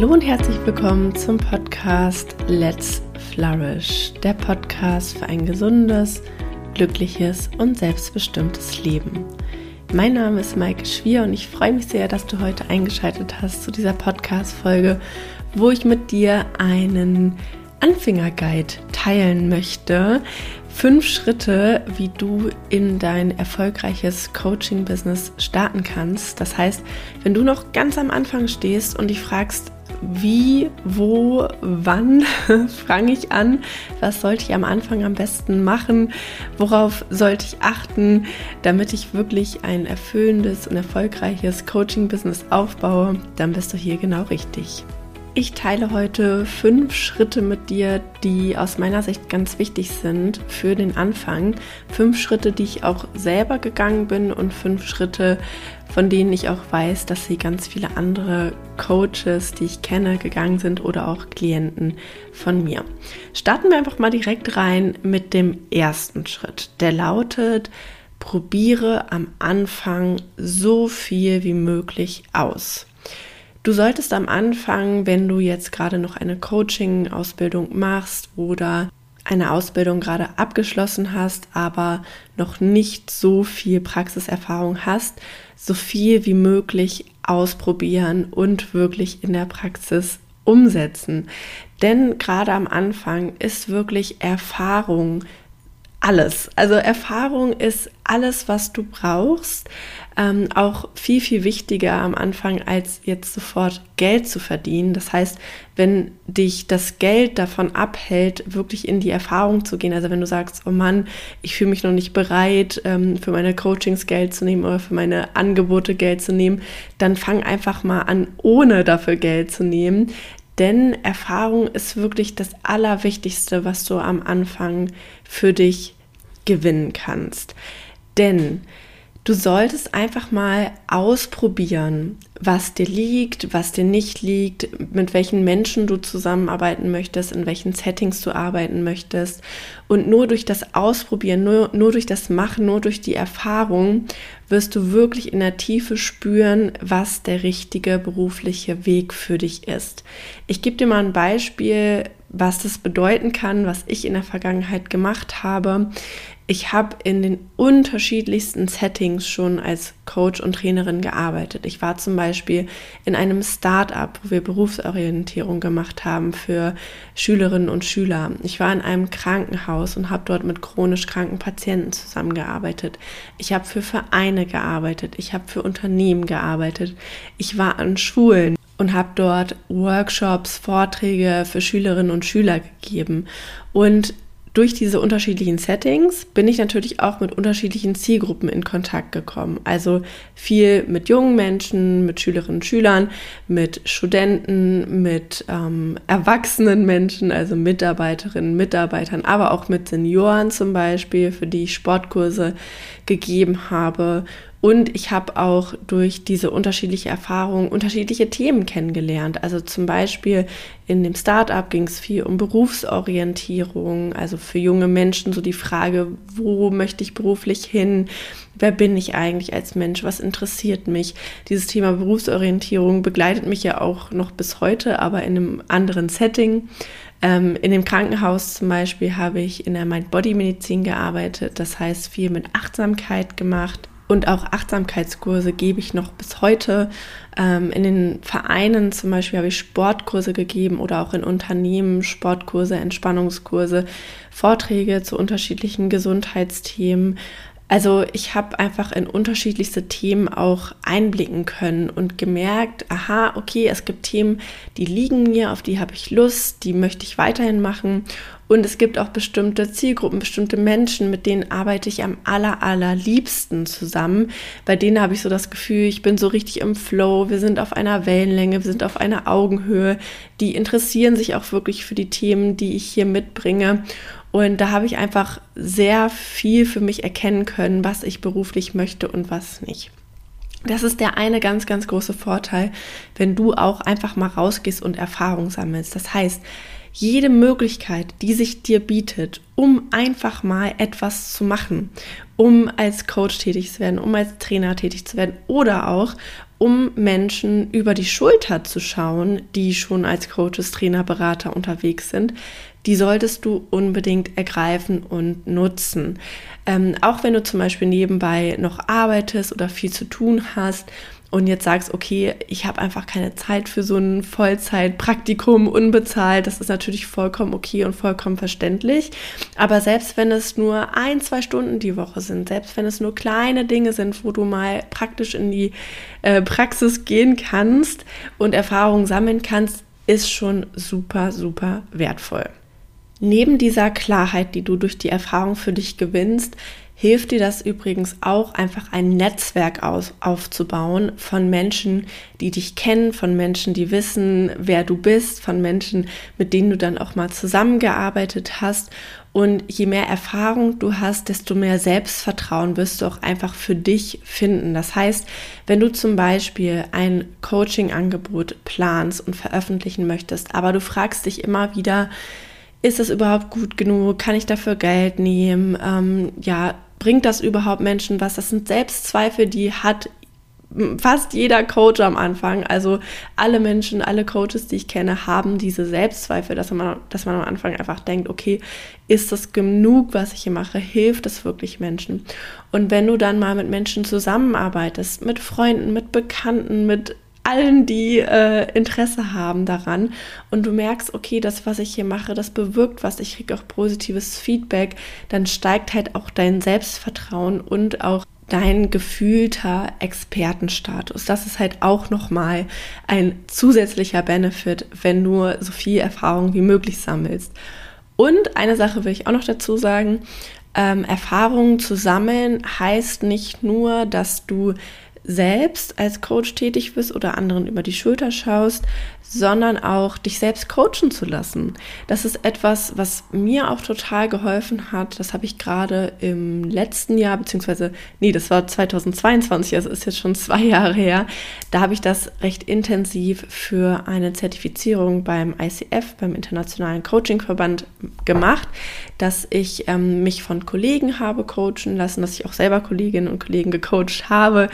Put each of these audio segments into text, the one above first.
Hallo und herzlich willkommen zum Podcast Let's Flourish, der Podcast für ein gesundes, glückliches und selbstbestimmtes Leben. Mein Name ist Maike Schwier und ich freue mich sehr, dass du heute eingeschaltet hast zu dieser Podcast-Folge, wo ich mit dir einen Anfängerguide teilen möchte. Fünf Schritte, wie du in dein erfolgreiches Coaching-Business starten kannst. Das heißt, wenn du noch ganz am Anfang stehst und dich fragst, wie, wo, wann fange ich an? Was sollte ich am Anfang am besten machen? Worauf sollte ich achten, damit ich wirklich ein erfüllendes und erfolgreiches Coaching-Business aufbaue? Dann bist du hier genau richtig. Ich teile heute fünf Schritte mit dir, die aus meiner Sicht ganz wichtig sind für den Anfang. Fünf Schritte, die ich auch selber gegangen bin und fünf Schritte, von denen ich auch weiß, dass sie ganz viele andere Coaches, die ich kenne, gegangen sind oder auch Klienten von mir. Starten wir einfach mal direkt rein mit dem ersten Schritt. Der lautet, probiere am Anfang so viel wie möglich aus. Du solltest am Anfang, wenn du jetzt gerade noch eine Coaching-Ausbildung machst oder eine Ausbildung gerade abgeschlossen hast, aber noch nicht so viel Praxiserfahrung hast, so viel wie möglich ausprobieren und wirklich in der Praxis umsetzen. Denn gerade am Anfang ist wirklich Erfahrung alles. Also Erfahrung ist alles, was du brauchst. Ähm, auch viel, viel wichtiger am Anfang, als jetzt sofort Geld zu verdienen. Das heißt, wenn dich das Geld davon abhält, wirklich in die Erfahrung zu gehen, also wenn du sagst, oh Mann, ich fühle mich noch nicht bereit, ähm, für meine Coachings Geld zu nehmen oder für meine Angebote Geld zu nehmen, dann fang einfach mal an, ohne dafür Geld zu nehmen. Denn Erfahrung ist wirklich das Allerwichtigste, was du am Anfang für dich gewinnen kannst. Denn du solltest einfach mal ausprobieren, was dir liegt, was dir nicht liegt, mit welchen Menschen du zusammenarbeiten möchtest, in welchen Settings du arbeiten möchtest. Und nur durch das Ausprobieren, nur, nur durch das Machen, nur durch die Erfahrung wirst du wirklich in der Tiefe spüren, was der richtige berufliche Weg für dich ist. Ich gebe dir mal ein Beispiel, was das bedeuten kann, was ich in der Vergangenheit gemacht habe ich habe in den unterschiedlichsten Settings schon als Coach und Trainerin gearbeitet. Ich war zum Beispiel in einem Start-up, wo wir Berufsorientierung gemacht haben für Schülerinnen und Schüler. Ich war in einem Krankenhaus und habe dort mit chronisch kranken Patienten zusammengearbeitet. Ich habe für Vereine gearbeitet. Ich habe für Unternehmen gearbeitet. Ich war an Schulen und habe dort Workshops, Vorträge für Schülerinnen und Schüler gegeben. Und durch diese unterschiedlichen Settings bin ich natürlich auch mit unterschiedlichen Zielgruppen in Kontakt gekommen. Also viel mit jungen Menschen, mit Schülerinnen und Schülern, mit Studenten, mit ähm, erwachsenen Menschen, also Mitarbeiterinnen, Mitarbeitern, aber auch mit Senioren zum Beispiel, für die ich Sportkurse gegeben habe und ich habe auch durch diese unterschiedliche Erfahrung unterschiedliche Themen kennengelernt. Also zum Beispiel in dem Startup ging es viel um Berufsorientierung, also für junge Menschen so die Frage, wo möchte ich beruflich hin? Wer bin ich eigentlich als Mensch? Was interessiert mich? Dieses Thema Berufsorientierung begleitet mich ja auch noch bis heute, aber in einem anderen Setting. Ähm, in dem Krankenhaus zum Beispiel habe ich in der Mind-Body-Medizin gearbeitet, das heißt viel mit Achtsamkeit gemacht und auch Achtsamkeitskurse gebe ich noch bis heute. Ähm, in den Vereinen zum Beispiel habe ich Sportkurse gegeben oder auch in Unternehmen Sportkurse, Entspannungskurse, Vorträge zu unterschiedlichen Gesundheitsthemen. Also ich habe einfach in unterschiedlichste Themen auch einblicken können und gemerkt, aha, okay, es gibt Themen, die liegen mir, auf die habe ich Lust, die möchte ich weiterhin machen. Und es gibt auch bestimmte Zielgruppen, bestimmte Menschen, mit denen arbeite ich am aller, allerliebsten zusammen. Bei denen habe ich so das Gefühl, ich bin so richtig im Flow, wir sind auf einer Wellenlänge, wir sind auf einer Augenhöhe. Die interessieren sich auch wirklich für die Themen, die ich hier mitbringe. Und da habe ich einfach sehr viel für mich erkennen können, was ich beruflich möchte und was nicht. Das ist der eine ganz, ganz große Vorteil, wenn du auch einfach mal rausgehst und Erfahrung sammelst. Das heißt, jede Möglichkeit, die sich dir bietet, um einfach mal etwas zu machen, um als Coach tätig zu werden, um als Trainer tätig zu werden oder auch um Menschen über die Schulter zu schauen, die schon als Coaches, Trainer, Berater unterwegs sind, die solltest du unbedingt ergreifen und nutzen. Ähm, auch wenn du zum Beispiel nebenbei noch arbeitest oder viel zu tun hast und jetzt sagst, okay, ich habe einfach keine Zeit für so ein Vollzeitpraktikum unbezahlt, das ist natürlich vollkommen okay und vollkommen verständlich. Aber selbst wenn es nur ein, zwei Stunden die Woche sind, selbst wenn es nur kleine Dinge sind, wo du mal praktisch in die äh, Praxis gehen kannst und Erfahrungen sammeln kannst, ist schon super, super wertvoll. Neben dieser Klarheit, die du durch die Erfahrung für dich gewinnst, hilft dir das übrigens auch, einfach ein Netzwerk aus, aufzubauen von Menschen, die dich kennen, von Menschen, die wissen, wer du bist, von Menschen, mit denen du dann auch mal zusammengearbeitet hast. Und je mehr Erfahrung du hast, desto mehr Selbstvertrauen wirst du auch einfach für dich finden. Das heißt, wenn du zum Beispiel ein Coaching-Angebot planst und veröffentlichen möchtest, aber du fragst dich immer wieder, ist es überhaupt gut genug? Kann ich dafür Geld nehmen? Ähm, ja, bringt das überhaupt Menschen was? Das sind Selbstzweifel, die hat fast jeder Coach am Anfang. Also alle Menschen, alle Coaches, die ich kenne, haben diese Selbstzweifel, dass man, dass man am Anfang einfach denkt, okay, ist das genug, was ich hier mache? Hilft das wirklich Menschen? Und wenn du dann mal mit Menschen zusammenarbeitest, mit Freunden, mit Bekannten, mit allen, die äh, Interesse haben daran und du merkst, okay, das, was ich hier mache, das bewirkt was, ich kriege auch positives Feedback, dann steigt halt auch dein Selbstvertrauen und auch dein gefühlter Expertenstatus. Das ist halt auch nochmal ein zusätzlicher Benefit, wenn du so viel Erfahrung wie möglich sammelst. Und eine Sache will ich auch noch dazu sagen, ähm, Erfahrungen zu sammeln heißt nicht nur, dass du selbst als Coach tätig bist oder anderen über die Schulter schaust, sondern auch dich selbst coachen zu lassen. Das ist etwas, was mir auch total geholfen hat. Das habe ich gerade im letzten Jahr, beziehungsweise, nee, das war 2022, also ist jetzt schon zwei Jahre her. Da habe ich das recht intensiv für eine Zertifizierung beim ICF, beim Internationalen Coachingverband, gemacht, dass ich ähm, mich von Kollegen habe coachen lassen, dass ich auch selber Kolleginnen und Kollegen gecoacht habe,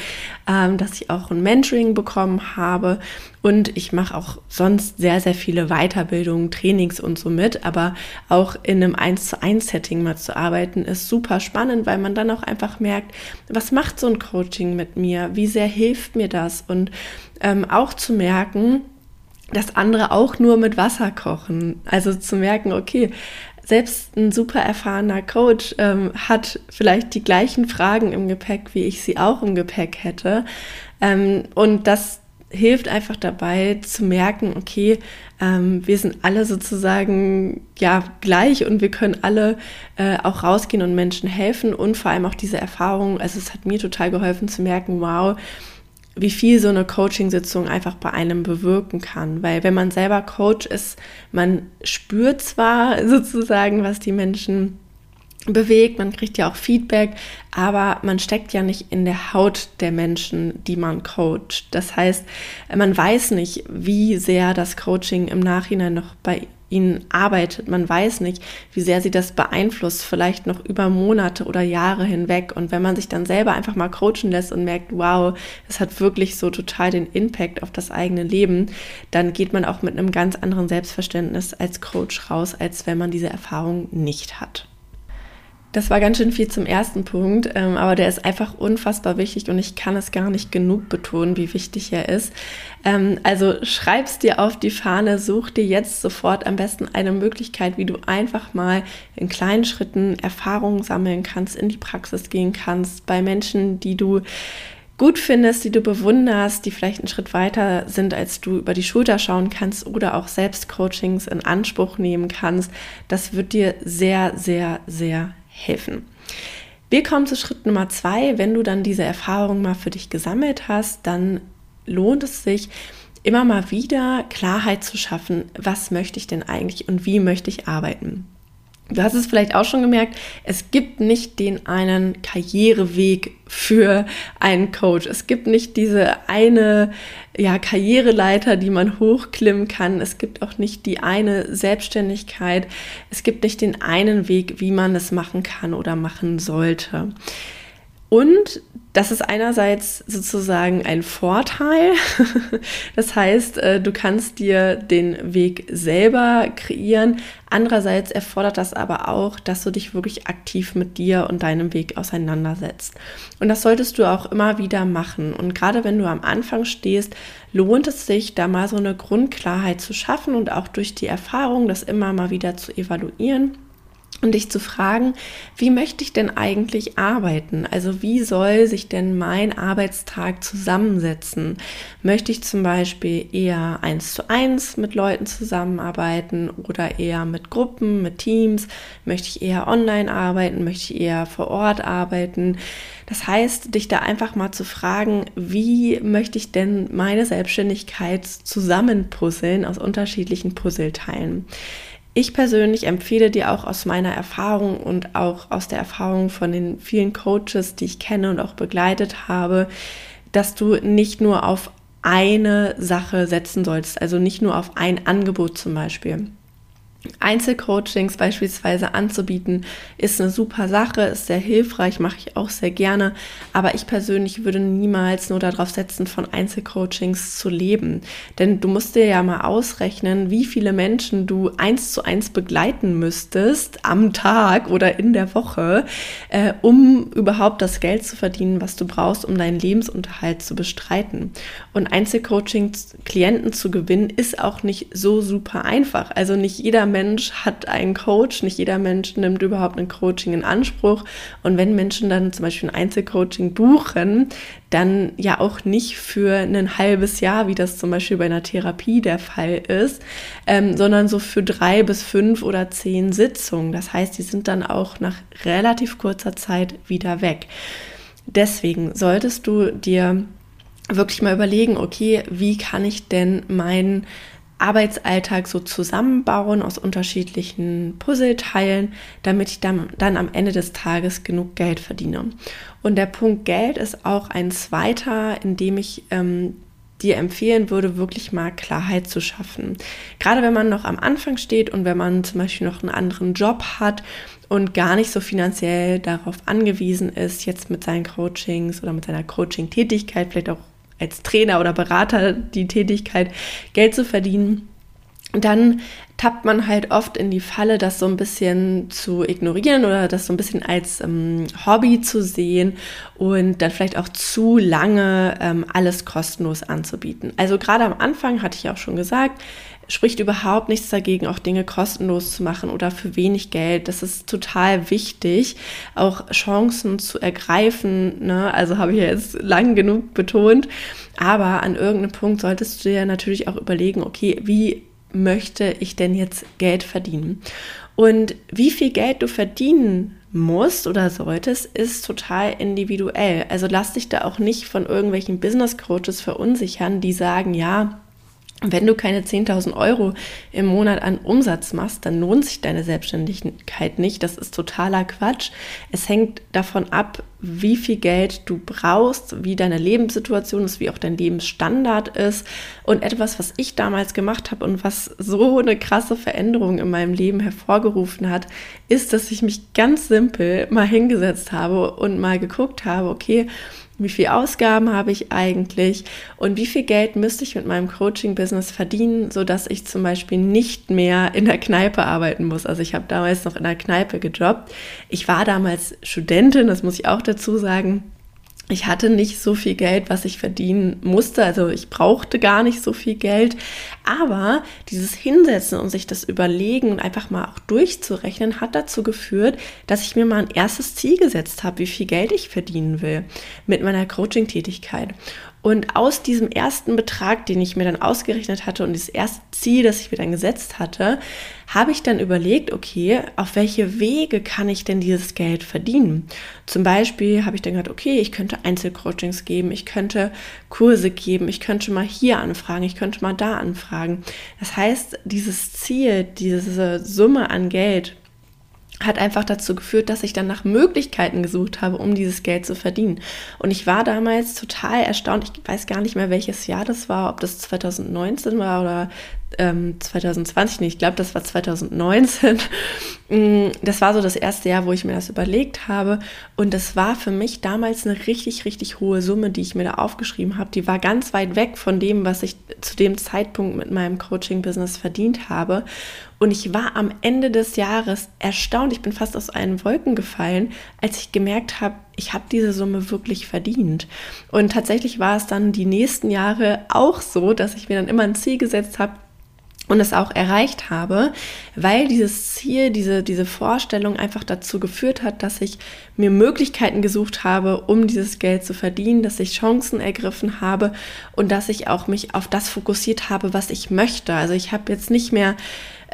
ähm, dass ich auch ein Mentoring bekommen habe und ich mache auch sonst sehr, sehr viele Weiterbildungen, Trainings und so mit. Aber auch in einem 1 zu 1 Setting mal zu arbeiten, ist super spannend, weil man dann auch einfach merkt, was macht so ein Coaching mit mir? Wie sehr hilft mir das? Und ähm, auch zu merken, dass andere auch nur mit Wasser kochen. Also zu merken, okay, selbst ein super erfahrener Coach ähm, hat vielleicht die gleichen Fragen im Gepäck, wie ich sie auch im Gepäck hätte. Ähm, und das hilft einfach dabei zu merken, okay, ähm, wir sind alle sozusagen ja gleich und wir können alle äh, auch rausgehen und Menschen helfen und vor allem auch diese Erfahrung, also es hat mir total geholfen zu merken, wow, wie viel so eine Coaching-Sitzung einfach bei einem bewirken kann. Weil wenn man selber Coach ist, man spürt zwar sozusagen, was die Menschen bewegt, man kriegt ja auch Feedback, aber man steckt ja nicht in der Haut der Menschen, die man coacht. Das heißt, man weiß nicht, wie sehr das Coaching im Nachhinein noch bei ihnen arbeitet. Man weiß nicht, wie sehr sie das beeinflusst, vielleicht noch über Monate oder Jahre hinweg. Und wenn man sich dann selber einfach mal coachen lässt und merkt, wow, es hat wirklich so total den Impact auf das eigene Leben, dann geht man auch mit einem ganz anderen Selbstverständnis als Coach raus, als wenn man diese Erfahrung nicht hat. Das war ganz schön viel zum ersten Punkt, ähm, aber der ist einfach unfassbar wichtig und ich kann es gar nicht genug betonen, wie wichtig er ist. Ähm, also schreib's dir auf die Fahne, such dir jetzt sofort am besten eine Möglichkeit, wie du einfach mal in kleinen Schritten Erfahrungen sammeln kannst, in die Praxis gehen kannst, bei Menschen, die du gut findest, die du bewunderst, die vielleicht einen Schritt weiter sind, als du über die Schulter schauen kannst oder auch Selbstcoachings in Anspruch nehmen kannst. Das wird dir sehr, sehr, sehr helfen. Wir kommen zu Schritt Nummer zwei. Wenn du dann diese Erfahrung mal für dich gesammelt hast, dann lohnt es sich, immer mal wieder Klarheit zu schaffen, was möchte ich denn eigentlich und wie möchte ich arbeiten. Du hast es vielleicht auch schon gemerkt, es gibt nicht den einen Karriereweg für einen Coach. Es gibt nicht diese eine ja, Karriereleiter, die man hochklimmen kann. Es gibt auch nicht die eine Selbstständigkeit. Es gibt nicht den einen Weg, wie man es machen kann oder machen sollte. Und das ist einerseits sozusagen ein Vorteil. Das heißt, äh, du kannst dir den Weg selber kreieren. Andererseits erfordert das aber auch, dass du dich wirklich aktiv mit dir und deinem Weg auseinandersetzt. Und das solltest du auch immer wieder machen. Und gerade wenn du am Anfang stehst, lohnt es sich, da mal so eine Grundklarheit zu schaffen und auch durch die Erfahrung, das immer mal wieder zu evaluieren und dich zu fragen, wie möchte ich denn eigentlich arbeiten? Also wie soll sich denn mein Arbeitstag zusammensetzen? Möchte ich zum Beispiel eher eins zu eins mit Leuten zusammenarbeiten oder eher mit Gruppen, mit Teams? Möchte ich eher online arbeiten? Möchte ich eher vor Ort arbeiten? Das heißt, dich da einfach mal zu fragen, wie möchte ich denn meine Selbstständigkeit zusammenpuzzeln aus unterschiedlichen Puzzleteilen? Ich persönlich empfehle dir auch aus meiner Erfahrung und auch aus der Erfahrung von den vielen Coaches, die ich kenne und auch begleitet habe, dass du nicht nur auf eine Sache setzen sollst, also nicht nur auf ein Angebot zum Beispiel. Einzelcoachings beispielsweise anzubieten, ist eine super Sache, ist sehr hilfreich, mache ich auch sehr gerne. Aber ich persönlich würde niemals nur darauf setzen, von Einzelcoachings zu leben. Denn du musst dir ja mal ausrechnen, wie viele Menschen du eins zu eins begleiten müsstest am Tag oder in der Woche, äh, um überhaupt das Geld zu verdienen, was du brauchst, um deinen Lebensunterhalt zu bestreiten. Und Einzelcoachings Klienten zu gewinnen, ist auch nicht so super einfach. Also nicht jeder Mensch hat einen Coach, nicht jeder Mensch nimmt überhaupt ein Coaching in Anspruch. Und wenn Menschen dann zum Beispiel ein Einzelcoaching buchen, dann ja auch nicht für ein halbes Jahr, wie das zum Beispiel bei einer Therapie der Fall ist, ähm, sondern so für drei bis fünf oder zehn Sitzungen. Das heißt, die sind dann auch nach relativ kurzer Zeit wieder weg. Deswegen solltest du dir wirklich mal überlegen, okay, wie kann ich denn meinen Arbeitsalltag so zusammenbauen aus unterschiedlichen Puzzleteilen, damit ich dann, dann am Ende des Tages genug Geld verdiene. Und der Punkt Geld ist auch ein zweiter, in dem ich ähm, dir empfehlen würde, wirklich mal Klarheit zu schaffen. Gerade wenn man noch am Anfang steht und wenn man zum Beispiel noch einen anderen Job hat und gar nicht so finanziell darauf angewiesen ist, jetzt mit seinen Coachings oder mit seiner Coaching-Tätigkeit, vielleicht auch als Trainer oder Berater die Tätigkeit, Geld zu verdienen, dann tappt man halt oft in die Falle, das so ein bisschen zu ignorieren oder das so ein bisschen als ähm, Hobby zu sehen und dann vielleicht auch zu lange ähm, alles kostenlos anzubieten. Also gerade am Anfang hatte ich auch schon gesagt, spricht überhaupt nichts dagegen, auch Dinge kostenlos zu machen oder für wenig Geld. Das ist total wichtig, auch Chancen zu ergreifen. Ne? Also habe ich jetzt lang genug betont. Aber an irgendeinem Punkt solltest du dir natürlich auch überlegen, okay, wie möchte ich denn jetzt Geld verdienen? Und wie viel Geld du verdienen musst oder solltest, ist total individuell. Also lass dich da auch nicht von irgendwelchen Business Coaches verunsichern, die sagen, ja, wenn du keine 10.000 Euro im Monat an Umsatz machst, dann lohnt sich deine Selbstständigkeit nicht. Das ist totaler Quatsch. Es hängt davon ab, wie viel Geld du brauchst, wie deine Lebenssituation ist, wie auch dein Lebensstandard ist. Und etwas, was ich damals gemacht habe und was so eine krasse Veränderung in meinem Leben hervorgerufen hat, ist, dass ich mich ganz simpel mal hingesetzt habe und mal geguckt habe, okay, wie viel Ausgaben habe ich eigentlich und wie viel Geld müsste ich mit meinem Coaching-Business verdienen, sodass ich zum Beispiel nicht mehr in der Kneipe arbeiten muss. Also ich habe damals noch in der Kneipe gejobbt. Ich war damals Studentin, das muss ich auch dazu sagen ich hatte nicht so viel Geld, was ich verdienen musste. Also ich brauchte gar nicht so viel Geld. Aber dieses Hinsetzen und sich das überlegen und einfach mal auch durchzurechnen, hat dazu geführt, dass ich mir mal ein erstes Ziel gesetzt habe, wie viel Geld ich verdienen will mit meiner Coaching-Tätigkeit. Und aus diesem ersten Betrag, den ich mir dann ausgerechnet hatte und das erste Ziel, das ich mir dann gesetzt hatte, habe ich dann überlegt, okay, auf welche Wege kann ich denn dieses Geld verdienen? Zum Beispiel habe ich dann gedacht, okay, ich könnte Einzelcoachings geben, ich könnte Kurse geben, ich könnte mal hier anfragen, ich könnte mal da anfragen. Das heißt, dieses Ziel, diese Summe an Geld, hat einfach dazu geführt, dass ich dann nach Möglichkeiten gesucht habe, um dieses Geld zu verdienen. Und ich war damals total erstaunt. Ich weiß gar nicht mehr, welches Jahr das war, ob das 2019 war oder ähm, 2020, nee, ich glaube, das war 2019. Mm, das war so das erste Jahr, wo ich mir das überlegt habe. Und das war für mich damals eine richtig, richtig hohe Summe, die ich mir da aufgeschrieben habe. Die war ganz weit weg von dem, was ich zu dem Zeitpunkt mit meinem Coaching-Business verdient habe. Und ich war am Ende des Jahres erstaunt. Ich bin fast aus allen Wolken gefallen, als ich gemerkt habe, ich habe diese Summe wirklich verdient. Und tatsächlich war es dann die nächsten Jahre auch so, dass ich mir dann immer ein Ziel gesetzt habe, und es auch erreicht habe, weil dieses Ziel, diese, diese Vorstellung einfach dazu geführt hat, dass ich mir Möglichkeiten gesucht habe, um dieses Geld zu verdienen, dass ich Chancen ergriffen habe und dass ich auch mich auf das fokussiert habe, was ich möchte. Also ich habe jetzt nicht mehr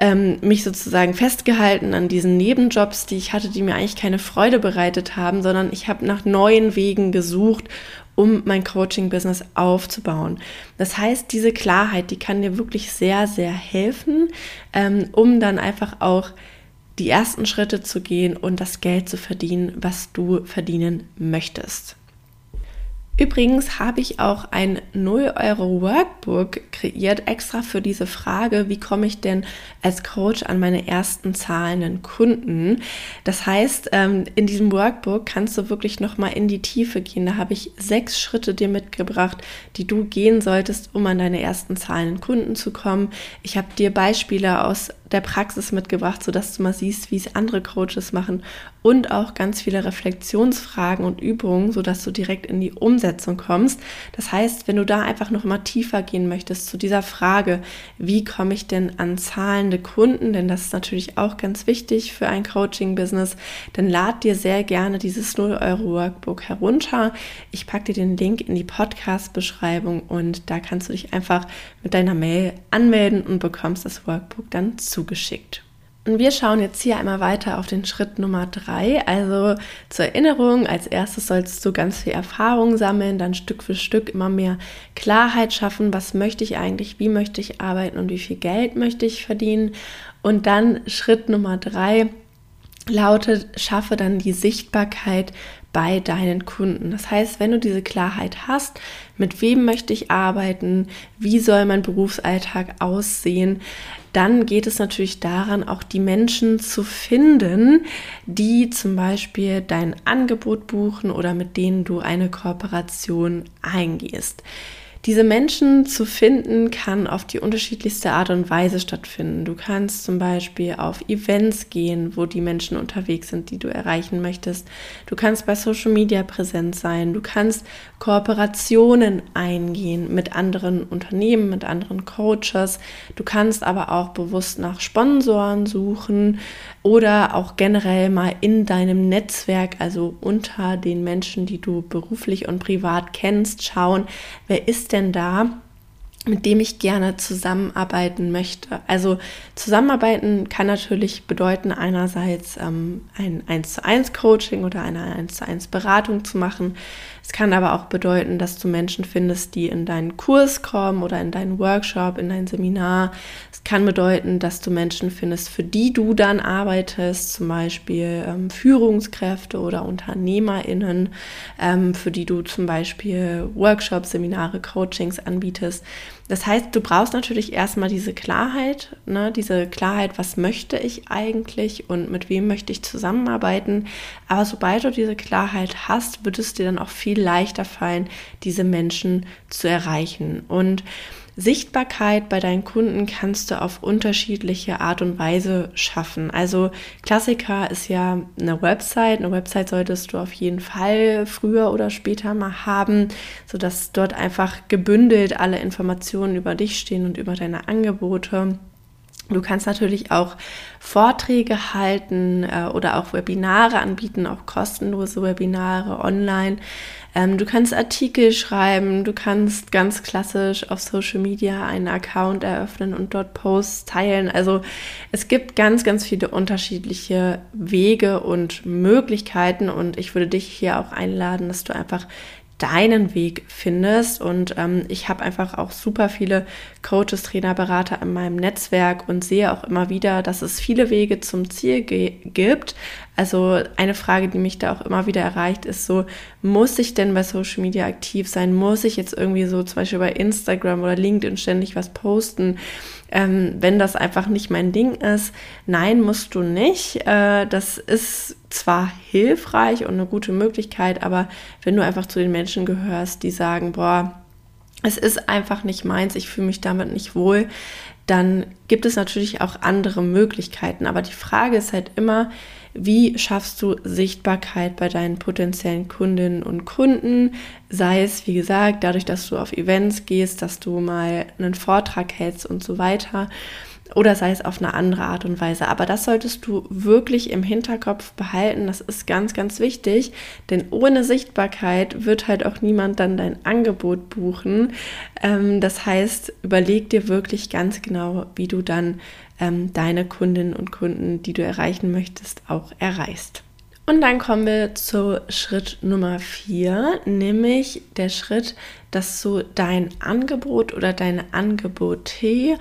ähm, mich sozusagen festgehalten an diesen Nebenjobs, die ich hatte, die mir eigentlich keine Freude bereitet haben, sondern ich habe nach neuen Wegen gesucht, um mein Coaching-Business aufzubauen. Das heißt, diese Klarheit, die kann dir wirklich sehr, sehr helfen, ähm, um dann einfach auch die ersten Schritte zu gehen und das Geld zu verdienen, was du verdienen möchtest. Übrigens habe ich auch ein 0 Euro Workbook kreiert, extra für diese Frage, wie komme ich denn als Coach an meine ersten zahlenden Kunden. Das heißt, ähm, in diesem Workbook kannst du wirklich nochmal in die Tiefe gehen. Da habe ich sechs Schritte dir mitgebracht, die du gehen solltest, um an deine ersten zahlenden Kunden zu kommen. Ich habe dir Beispiele aus der Praxis mitgebracht, sodass du mal siehst, wie es andere Coaches machen und auch ganz viele Reflexionsfragen und Übungen, sodass du direkt in die Umsetzung kommst. Das heißt, wenn du da einfach noch mal tiefer gehen möchtest zu dieser Frage, wie komme ich denn an zahlende Kunden, denn das ist natürlich auch ganz wichtig für ein Coaching-Business, dann lad dir sehr gerne dieses 0-Euro-Workbook herunter. Ich packe dir den Link in die Podcast-Beschreibung und da kannst du dich einfach mit deiner Mail anmelden und bekommst das Workbook dann zu zugeschickt. Und wir schauen jetzt hier einmal weiter auf den Schritt Nummer drei. Also zur Erinnerung, als erstes sollst du ganz viel Erfahrung sammeln, dann Stück für Stück immer mehr Klarheit schaffen, was möchte ich eigentlich, wie möchte ich arbeiten und wie viel Geld möchte ich verdienen. Und dann Schritt Nummer drei lautet, schaffe dann die Sichtbarkeit bei deinen Kunden. Das heißt, wenn du diese Klarheit hast, mit wem möchte ich arbeiten, wie soll mein Berufsalltag aussehen, dann geht es natürlich daran, auch die Menschen zu finden, die zum Beispiel dein Angebot buchen oder mit denen du eine Kooperation eingehst. Diese Menschen zu finden kann auf die unterschiedlichste Art und Weise stattfinden. Du kannst zum Beispiel auf Events gehen, wo die Menschen unterwegs sind, die du erreichen möchtest. Du kannst bei Social Media präsent sein. Du kannst Kooperationen eingehen mit anderen Unternehmen, mit anderen Coaches. Du kannst aber auch bewusst nach Sponsoren suchen oder auch generell mal in deinem Netzwerk, also unter den Menschen, die du beruflich und privat kennst, schauen, wer ist denn da, mit dem ich gerne zusammenarbeiten möchte. Also zusammenarbeiten kann natürlich bedeuten, einerseits ähm, ein 1 zu 1 Coaching oder eine 1 zu 1 Beratung zu machen. Es kann aber auch bedeuten, dass du Menschen findest, die in deinen Kurs kommen oder in deinen Workshop, in dein Seminar. Es kann bedeuten, dass du Menschen findest, für die du dann arbeitest, zum Beispiel ähm, Führungskräfte oder UnternehmerInnen, ähm, für die du zum Beispiel Workshops, Seminare, Coachings anbietest. Das heißt, du brauchst natürlich erstmal diese Klarheit, ne, diese Klarheit, was möchte ich eigentlich und mit wem möchte ich zusammenarbeiten. Aber sobald du diese Klarheit hast, wird es dir dann auch viel leichter fallen, diese Menschen zu erreichen. Und Sichtbarkeit bei deinen Kunden kannst du auf unterschiedliche Art und Weise schaffen. Also Klassiker ist ja eine Website. Eine Website solltest du auf jeden Fall früher oder später mal haben, sodass dort einfach gebündelt alle Informationen über dich stehen und über deine Angebote. Du kannst natürlich auch Vorträge halten äh, oder auch Webinare anbieten, auch kostenlose Webinare online. Ähm, du kannst Artikel schreiben, du kannst ganz klassisch auf Social Media einen Account eröffnen und dort Posts teilen. Also es gibt ganz, ganz viele unterschiedliche Wege und Möglichkeiten und ich würde dich hier auch einladen, dass du einfach deinen Weg findest. Und ähm, ich habe einfach auch super viele Coaches, Trainer, Berater in meinem Netzwerk und sehe auch immer wieder, dass es viele Wege zum Ziel gibt. Also eine Frage, die mich da auch immer wieder erreicht, ist so, muss ich denn bei Social Media aktiv sein? Muss ich jetzt irgendwie so zum Beispiel bei Instagram oder LinkedIn ständig was posten? Ähm, wenn das einfach nicht mein Ding ist, nein, musst du nicht. Äh, das ist zwar hilfreich und eine gute Möglichkeit, aber wenn du einfach zu den Menschen gehörst, die sagen, boah, es ist einfach nicht meins, ich fühle mich damit nicht wohl, dann gibt es natürlich auch andere Möglichkeiten. Aber die Frage ist halt immer, wie schaffst du Sichtbarkeit bei deinen potenziellen Kundinnen und Kunden? Sei es, wie gesagt, dadurch, dass du auf Events gehst, dass du mal einen Vortrag hältst und so weiter oder sei es auf eine andere Art und Weise. Aber das solltest du wirklich im Hinterkopf behalten. Das ist ganz, ganz wichtig, denn ohne Sichtbarkeit wird halt auch niemand dann dein Angebot buchen. Ähm, das heißt, überleg dir wirklich ganz genau, wie du dann ähm, deine Kundinnen und Kunden, die du erreichen möchtest, auch erreichst. Und dann kommen wir zu Schritt Nummer vier, nämlich der Schritt, dass du dein Angebot oder deine Angebote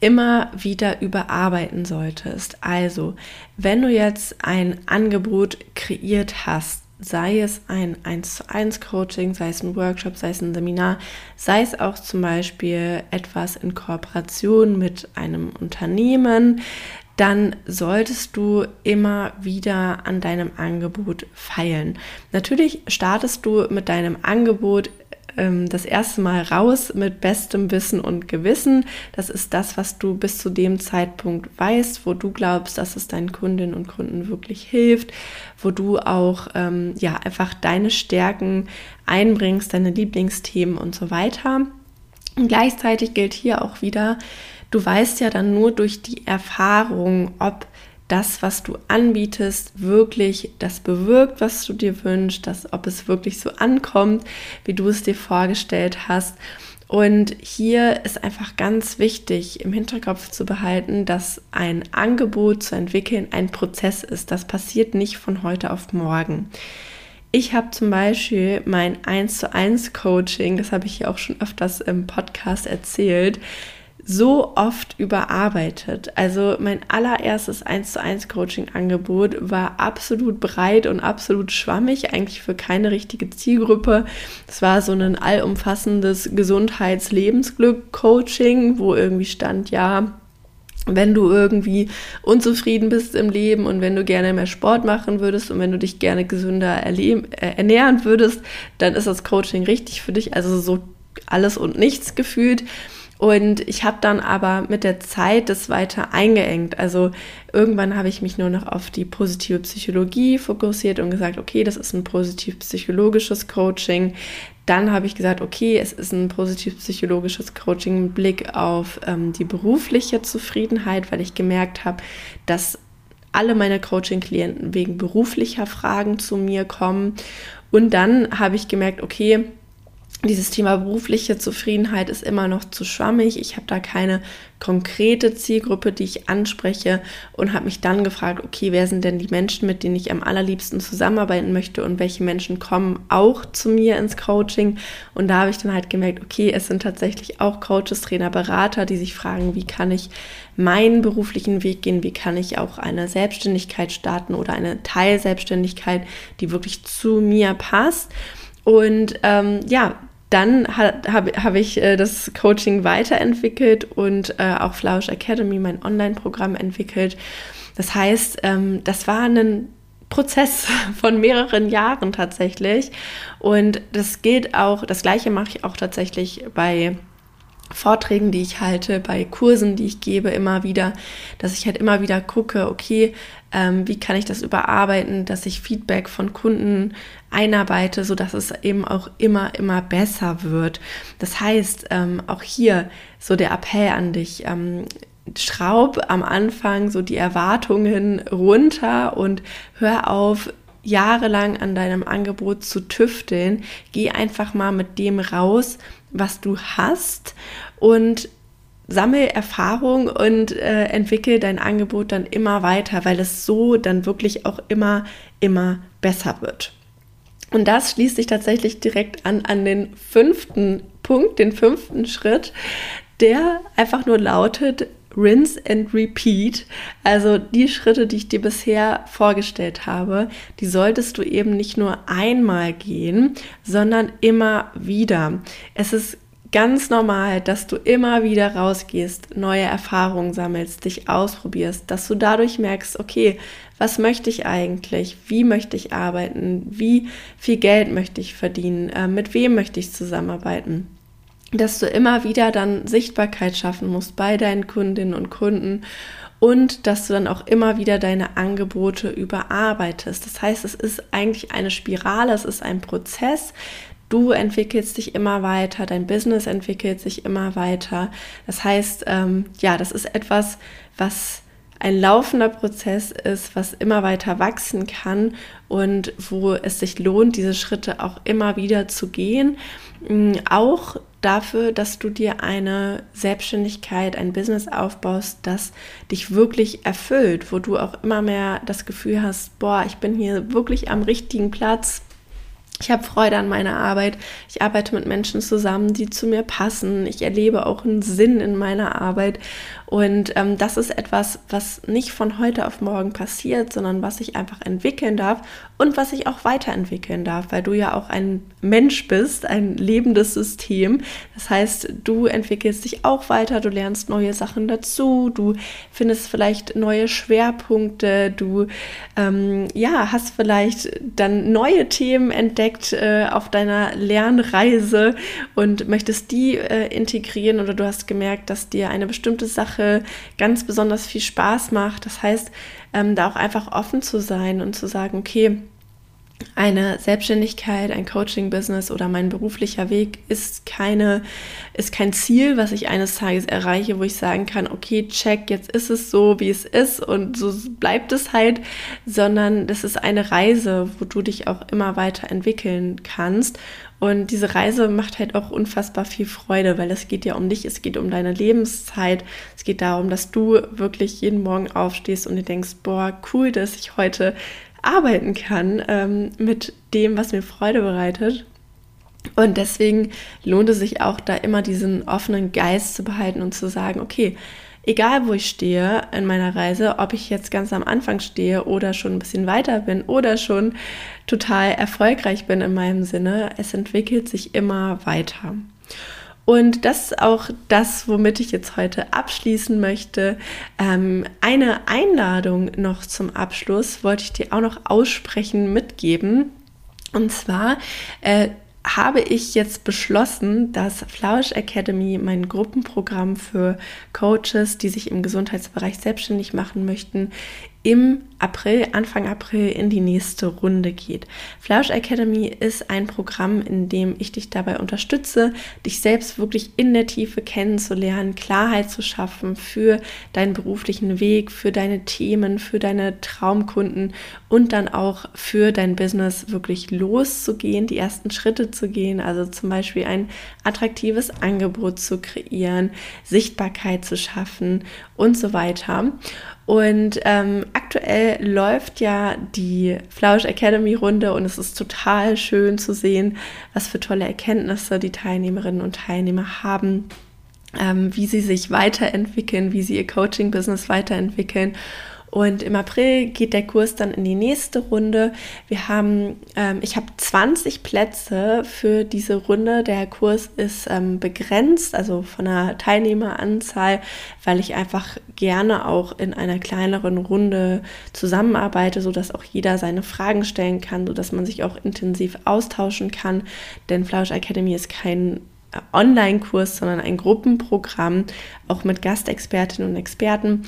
immer wieder überarbeiten solltest. Also, wenn du jetzt ein Angebot kreiert hast, sei es ein 1 zu 1 Coaching, sei es ein Workshop, sei es ein Seminar, sei es auch zum Beispiel etwas in Kooperation mit einem Unternehmen, dann solltest du immer wieder an deinem Angebot feilen. Natürlich startest du mit deinem Angebot ähm, das erste Mal raus mit bestem Wissen und Gewissen. Das ist das, was du bis zu dem Zeitpunkt weißt, wo du glaubst, dass es deinen Kundinnen und Kunden wirklich hilft, wo du auch ähm, ja einfach deine Stärken einbringst, deine Lieblingsthemen und so weiter. Und gleichzeitig gilt hier auch wieder, du weißt ja dann nur durch die Erfahrung, ob das, was du anbietest, wirklich das bewirkt, was du dir wünschst, dass, ob es wirklich so ankommt, wie du es dir vorgestellt hast. Und hier ist einfach ganz wichtig im Hinterkopf zu behalten, dass ein Angebot zu entwickeln ein Prozess ist. Das passiert nicht von heute auf morgen. Ich habe zum Beispiel mein 1 zu 1 Coaching, das habe ich ja auch schon öfters im Podcast erzählt, so oft überarbeitet. Also mein allererstes 1 zu 1 Coaching-Angebot war absolut breit und absolut schwammig, eigentlich für keine richtige Zielgruppe. Es war so ein allumfassendes Gesundheits-Lebensglück-Coaching, wo irgendwie stand, ja, wenn du irgendwie unzufrieden bist im Leben und wenn du gerne mehr Sport machen würdest und wenn du dich gerne gesünder äh, ernähren würdest, dann ist das Coaching richtig für dich. Also so alles und nichts gefühlt. Und ich habe dann aber mit der Zeit das weiter eingeengt. Also irgendwann habe ich mich nur noch auf die positive Psychologie fokussiert und gesagt, okay, das ist ein positiv-psychologisches Coaching. Dann habe ich gesagt, okay, es ist ein positiv-psychologisches Coaching mit Blick auf ähm, die berufliche Zufriedenheit, weil ich gemerkt habe, dass alle meine Coaching-Klienten wegen beruflicher Fragen zu mir kommen. Und dann habe ich gemerkt, okay, dieses Thema berufliche Zufriedenheit ist immer noch zu schwammig. Ich habe da keine konkrete Zielgruppe, die ich anspreche und habe mich dann gefragt, okay, wer sind denn die Menschen, mit denen ich am allerliebsten zusammenarbeiten möchte und welche Menschen kommen auch zu mir ins Coaching? Und da habe ich dann halt gemerkt, okay, es sind tatsächlich auch Coaches, Trainer, Berater, die sich fragen, wie kann ich meinen beruflichen Weg gehen, wie kann ich auch eine Selbstständigkeit starten oder eine Teilselbstständigkeit, die wirklich zu mir passt. Und ähm, ja, dann habe hab ich äh, das Coaching weiterentwickelt und äh, auch Flausch Academy, mein Online-Programm, entwickelt. Das heißt, ähm, das war ein Prozess von mehreren Jahren tatsächlich. Und das gilt auch, das gleiche mache ich auch tatsächlich bei Vorträgen, die ich halte, bei Kursen, die ich gebe, immer wieder, dass ich halt immer wieder gucke, okay, ähm, wie kann ich das überarbeiten, dass ich Feedback von Kunden einarbeite, so dass es eben auch immer, immer besser wird. Das heißt, ähm, auch hier so der Appell an dich, ähm, schraub am Anfang so die Erwartungen runter und hör auf, jahrelang an deinem Angebot zu tüfteln. Geh einfach mal mit dem raus, was du hast und sammel Erfahrung und äh, entwickel dein Angebot dann immer weiter, weil es so dann wirklich auch immer, immer besser wird. Und das schließt sich tatsächlich direkt an an den fünften Punkt, den fünften Schritt, der einfach nur lautet, Rinse and Repeat. Also die Schritte, die ich dir bisher vorgestellt habe, die solltest du eben nicht nur einmal gehen, sondern immer wieder. Es ist ganz normal, dass du immer wieder rausgehst, neue Erfahrungen sammelst, dich ausprobierst, dass du dadurch merkst, okay, was möchte ich eigentlich? Wie möchte ich arbeiten? Wie viel Geld möchte ich verdienen? Äh, mit wem möchte ich zusammenarbeiten? Dass du immer wieder dann Sichtbarkeit schaffen musst bei deinen Kundinnen und Kunden und dass du dann auch immer wieder deine Angebote überarbeitest. Das heißt, es ist eigentlich eine Spirale, es ist ein Prozess, Du entwickelst dich immer weiter, dein Business entwickelt sich immer weiter. Das heißt, ähm, ja, das ist etwas, was ein laufender Prozess ist, was immer weiter wachsen kann und wo es sich lohnt, diese Schritte auch immer wieder zu gehen. Mm, auch dafür, dass du dir eine Selbstständigkeit, ein Business aufbaust, das dich wirklich erfüllt, wo du auch immer mehr das Gefühl hast, boah, ich bin hier wirklich am richtigen Platz, ich habe Freude an meiner Arbeit. Ich arbeite mit Menschen zusammen, die zu mir passen. Ich erlebe auch einen Sinn in meiner Arbeit. Und ähm, das ist etwas, was nicht von heute auf morgen passiert, sondern was ich einfach entwickeln darf und was ich auch weiterentwickeln darf, weil du ja auch ein Mensch bist, ein lebendes System. Das heißt, du entwickelst dich auch weiter, du lernst neue Sachen dazu, du findest vielleicht neue Schwerpunkte, du ähm, ja, hast vielleicht dann neue Themen entdeckt äh, auf deiner Lernreise und möchtest die äh, integrieren oder du hast gemerkt, dass dir eine bestimmte Sache ganz besonders viel Spaß macht. Das heißt, ähm, da auch einfach offen zu sein und zu sagen, okay, eine Selbstständigkeit, ein Coaching-Business oder mein beruflicher Weg ist keine, ist kein Ziel, was ich eines Tages erreiche, wo ich sagen kann, okay, check, jetzt ist es so, wie es ist und so bleibt es halt, sondern das ist eine Reise, wo du dich auch immer weiter entwickeln kannst. Und diese Reise macht halt auch unfassbar viel Freude, weil es geht ja um dich, es geht um deine Lebenszeit, es geht darum, dass du wirklich jeden Morgen aufstehst und dir denkst, boah, cool, dass ich heute arbeiten kann ähm, mit dem, was mir Freude bereitet. Und deswegen lohnt es sich auch da immer diesen offenen Geist zu behalten und zu sagen, okay, egal wo ich stehe in meiner Reise, ob ich jetzt ganz am Anfang stehe oder schon ein bisschen weiter bin oder schon total erfolgreich bin in meinem Sinne, es entwickelt sich immer weiter. Und das ist auch das, womit ich jetzt heute abschließen möchte. Ähm, eine Einladung noch zum Abschluss wollte ich dir auch noch aussprechen, mitgeben. Und zwar äh, habe ich jetzt beschlossen, dass Flourish Academy mein Gruppenprogramm für Coaches, die sich im Gesundheitsbereich selbstständig machen möchten, im April, Anfang April in die nächste Runde geht. Flausch Academy ist ein Programm, in dem ich dich dabei unterstütze, dich selbst wirklich in der Tiefe kennenzulernen, Klarheit zu schaffen für deinen beruflichen Weg, für deine Themen, für deine Traumkunden und dann auch für dein Business wirklich loszugehen, die ersten Schritte zu gehen, also zum Beispiel ein attraktives Angebot zu kreieren, Sichtbarkeit zu schaffen und so weiter. Und ähm, aktuell läuft ja die Flausch Academy Runde und es ist total schön zu sehen, was für tolle Erkenntnisse die Teilnehmerinnen und Teilnehmer haben, ähm, wie sie sich weiterentwickeln, wie sie ihr Coaching-Business weiterentwickeln. Und im April geht der Kurs dann in die nächste Runde. Wir haben, ähm, ich habe 20 Plätze für diese Runde. Der Kurs ist ähm, begrenzt, also von der Teilnehmeranzahl, weil ich einfach gerne auch in einer kleineren Runde zusammenarbeite, sodass auch jeder seine Fragen stellen kann, sodass man sich auch intensiv austauschen kann. Denn Flausch Academy ist kein äh, Online-Kurs, sondern ein Gruppenprogramm, auch mit Gastexpertinnen und Experten.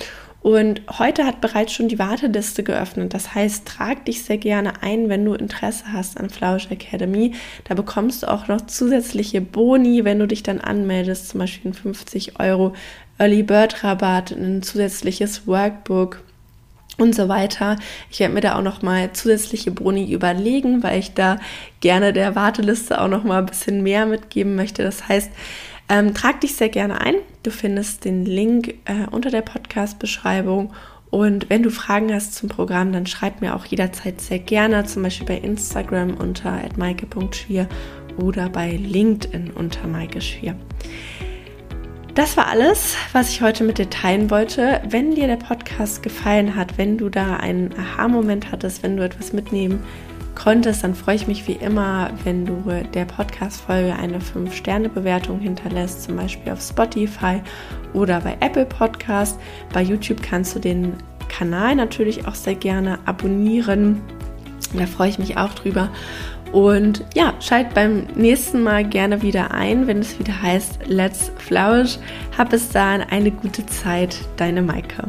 Und heute hat bereits schon die Warteliste geöffnet. Das heißt, trag dich sehr gerne ein, wenn du Interesse hast an Flausch Academy. Da bekommst du auch noch zusätzliche Boni, wenn du dich dann anmeldest, zum Beispiel ein 50 Euro Early Bird Rabatt, ein zusätzliches Workbook und so weiter. Ich werde mir da auch noch mal zusätzliche Boni überlegen, weil ich da gerne der Warteliste auch noch mal ein bisschen mehr mitgeben möchte. Das heißt, ähm, trag dich sehr gerne ein. Du findest den Link äh, unter der Podcast-Beschreibung Und wenn du Fragen hast zum Programm, dann schreib mir auch jederzeit sehr gerne, zum Beispiel bei Instagram unter maike.schwier oder bei LinkedIn unter Maike Schwier. Das war alles, was ich heute mit dir teilen wollte. Wenn dir der Podcast gefallen hat, wenn du da einen Aha-Moment hattest, wenn du etwas mitnehmen konntest, dann freue ich mich wie immer, wenn du der Podcast-Folge eine 5-Sterne-Bewertung hinterlässt, zum Beispiel auf Spotify oder bei Apple Podcast. Bei YouTube kannst du den Kanal natürlich auch sehr gerne abonnieren. Da freue ich mich auch drüber. Und ja, schalt beim nächsten Mal gerne wieder ein, wenn es wieder heißt Let's Flourish. Hab bis dahin eine gute Zeit, deine Maike.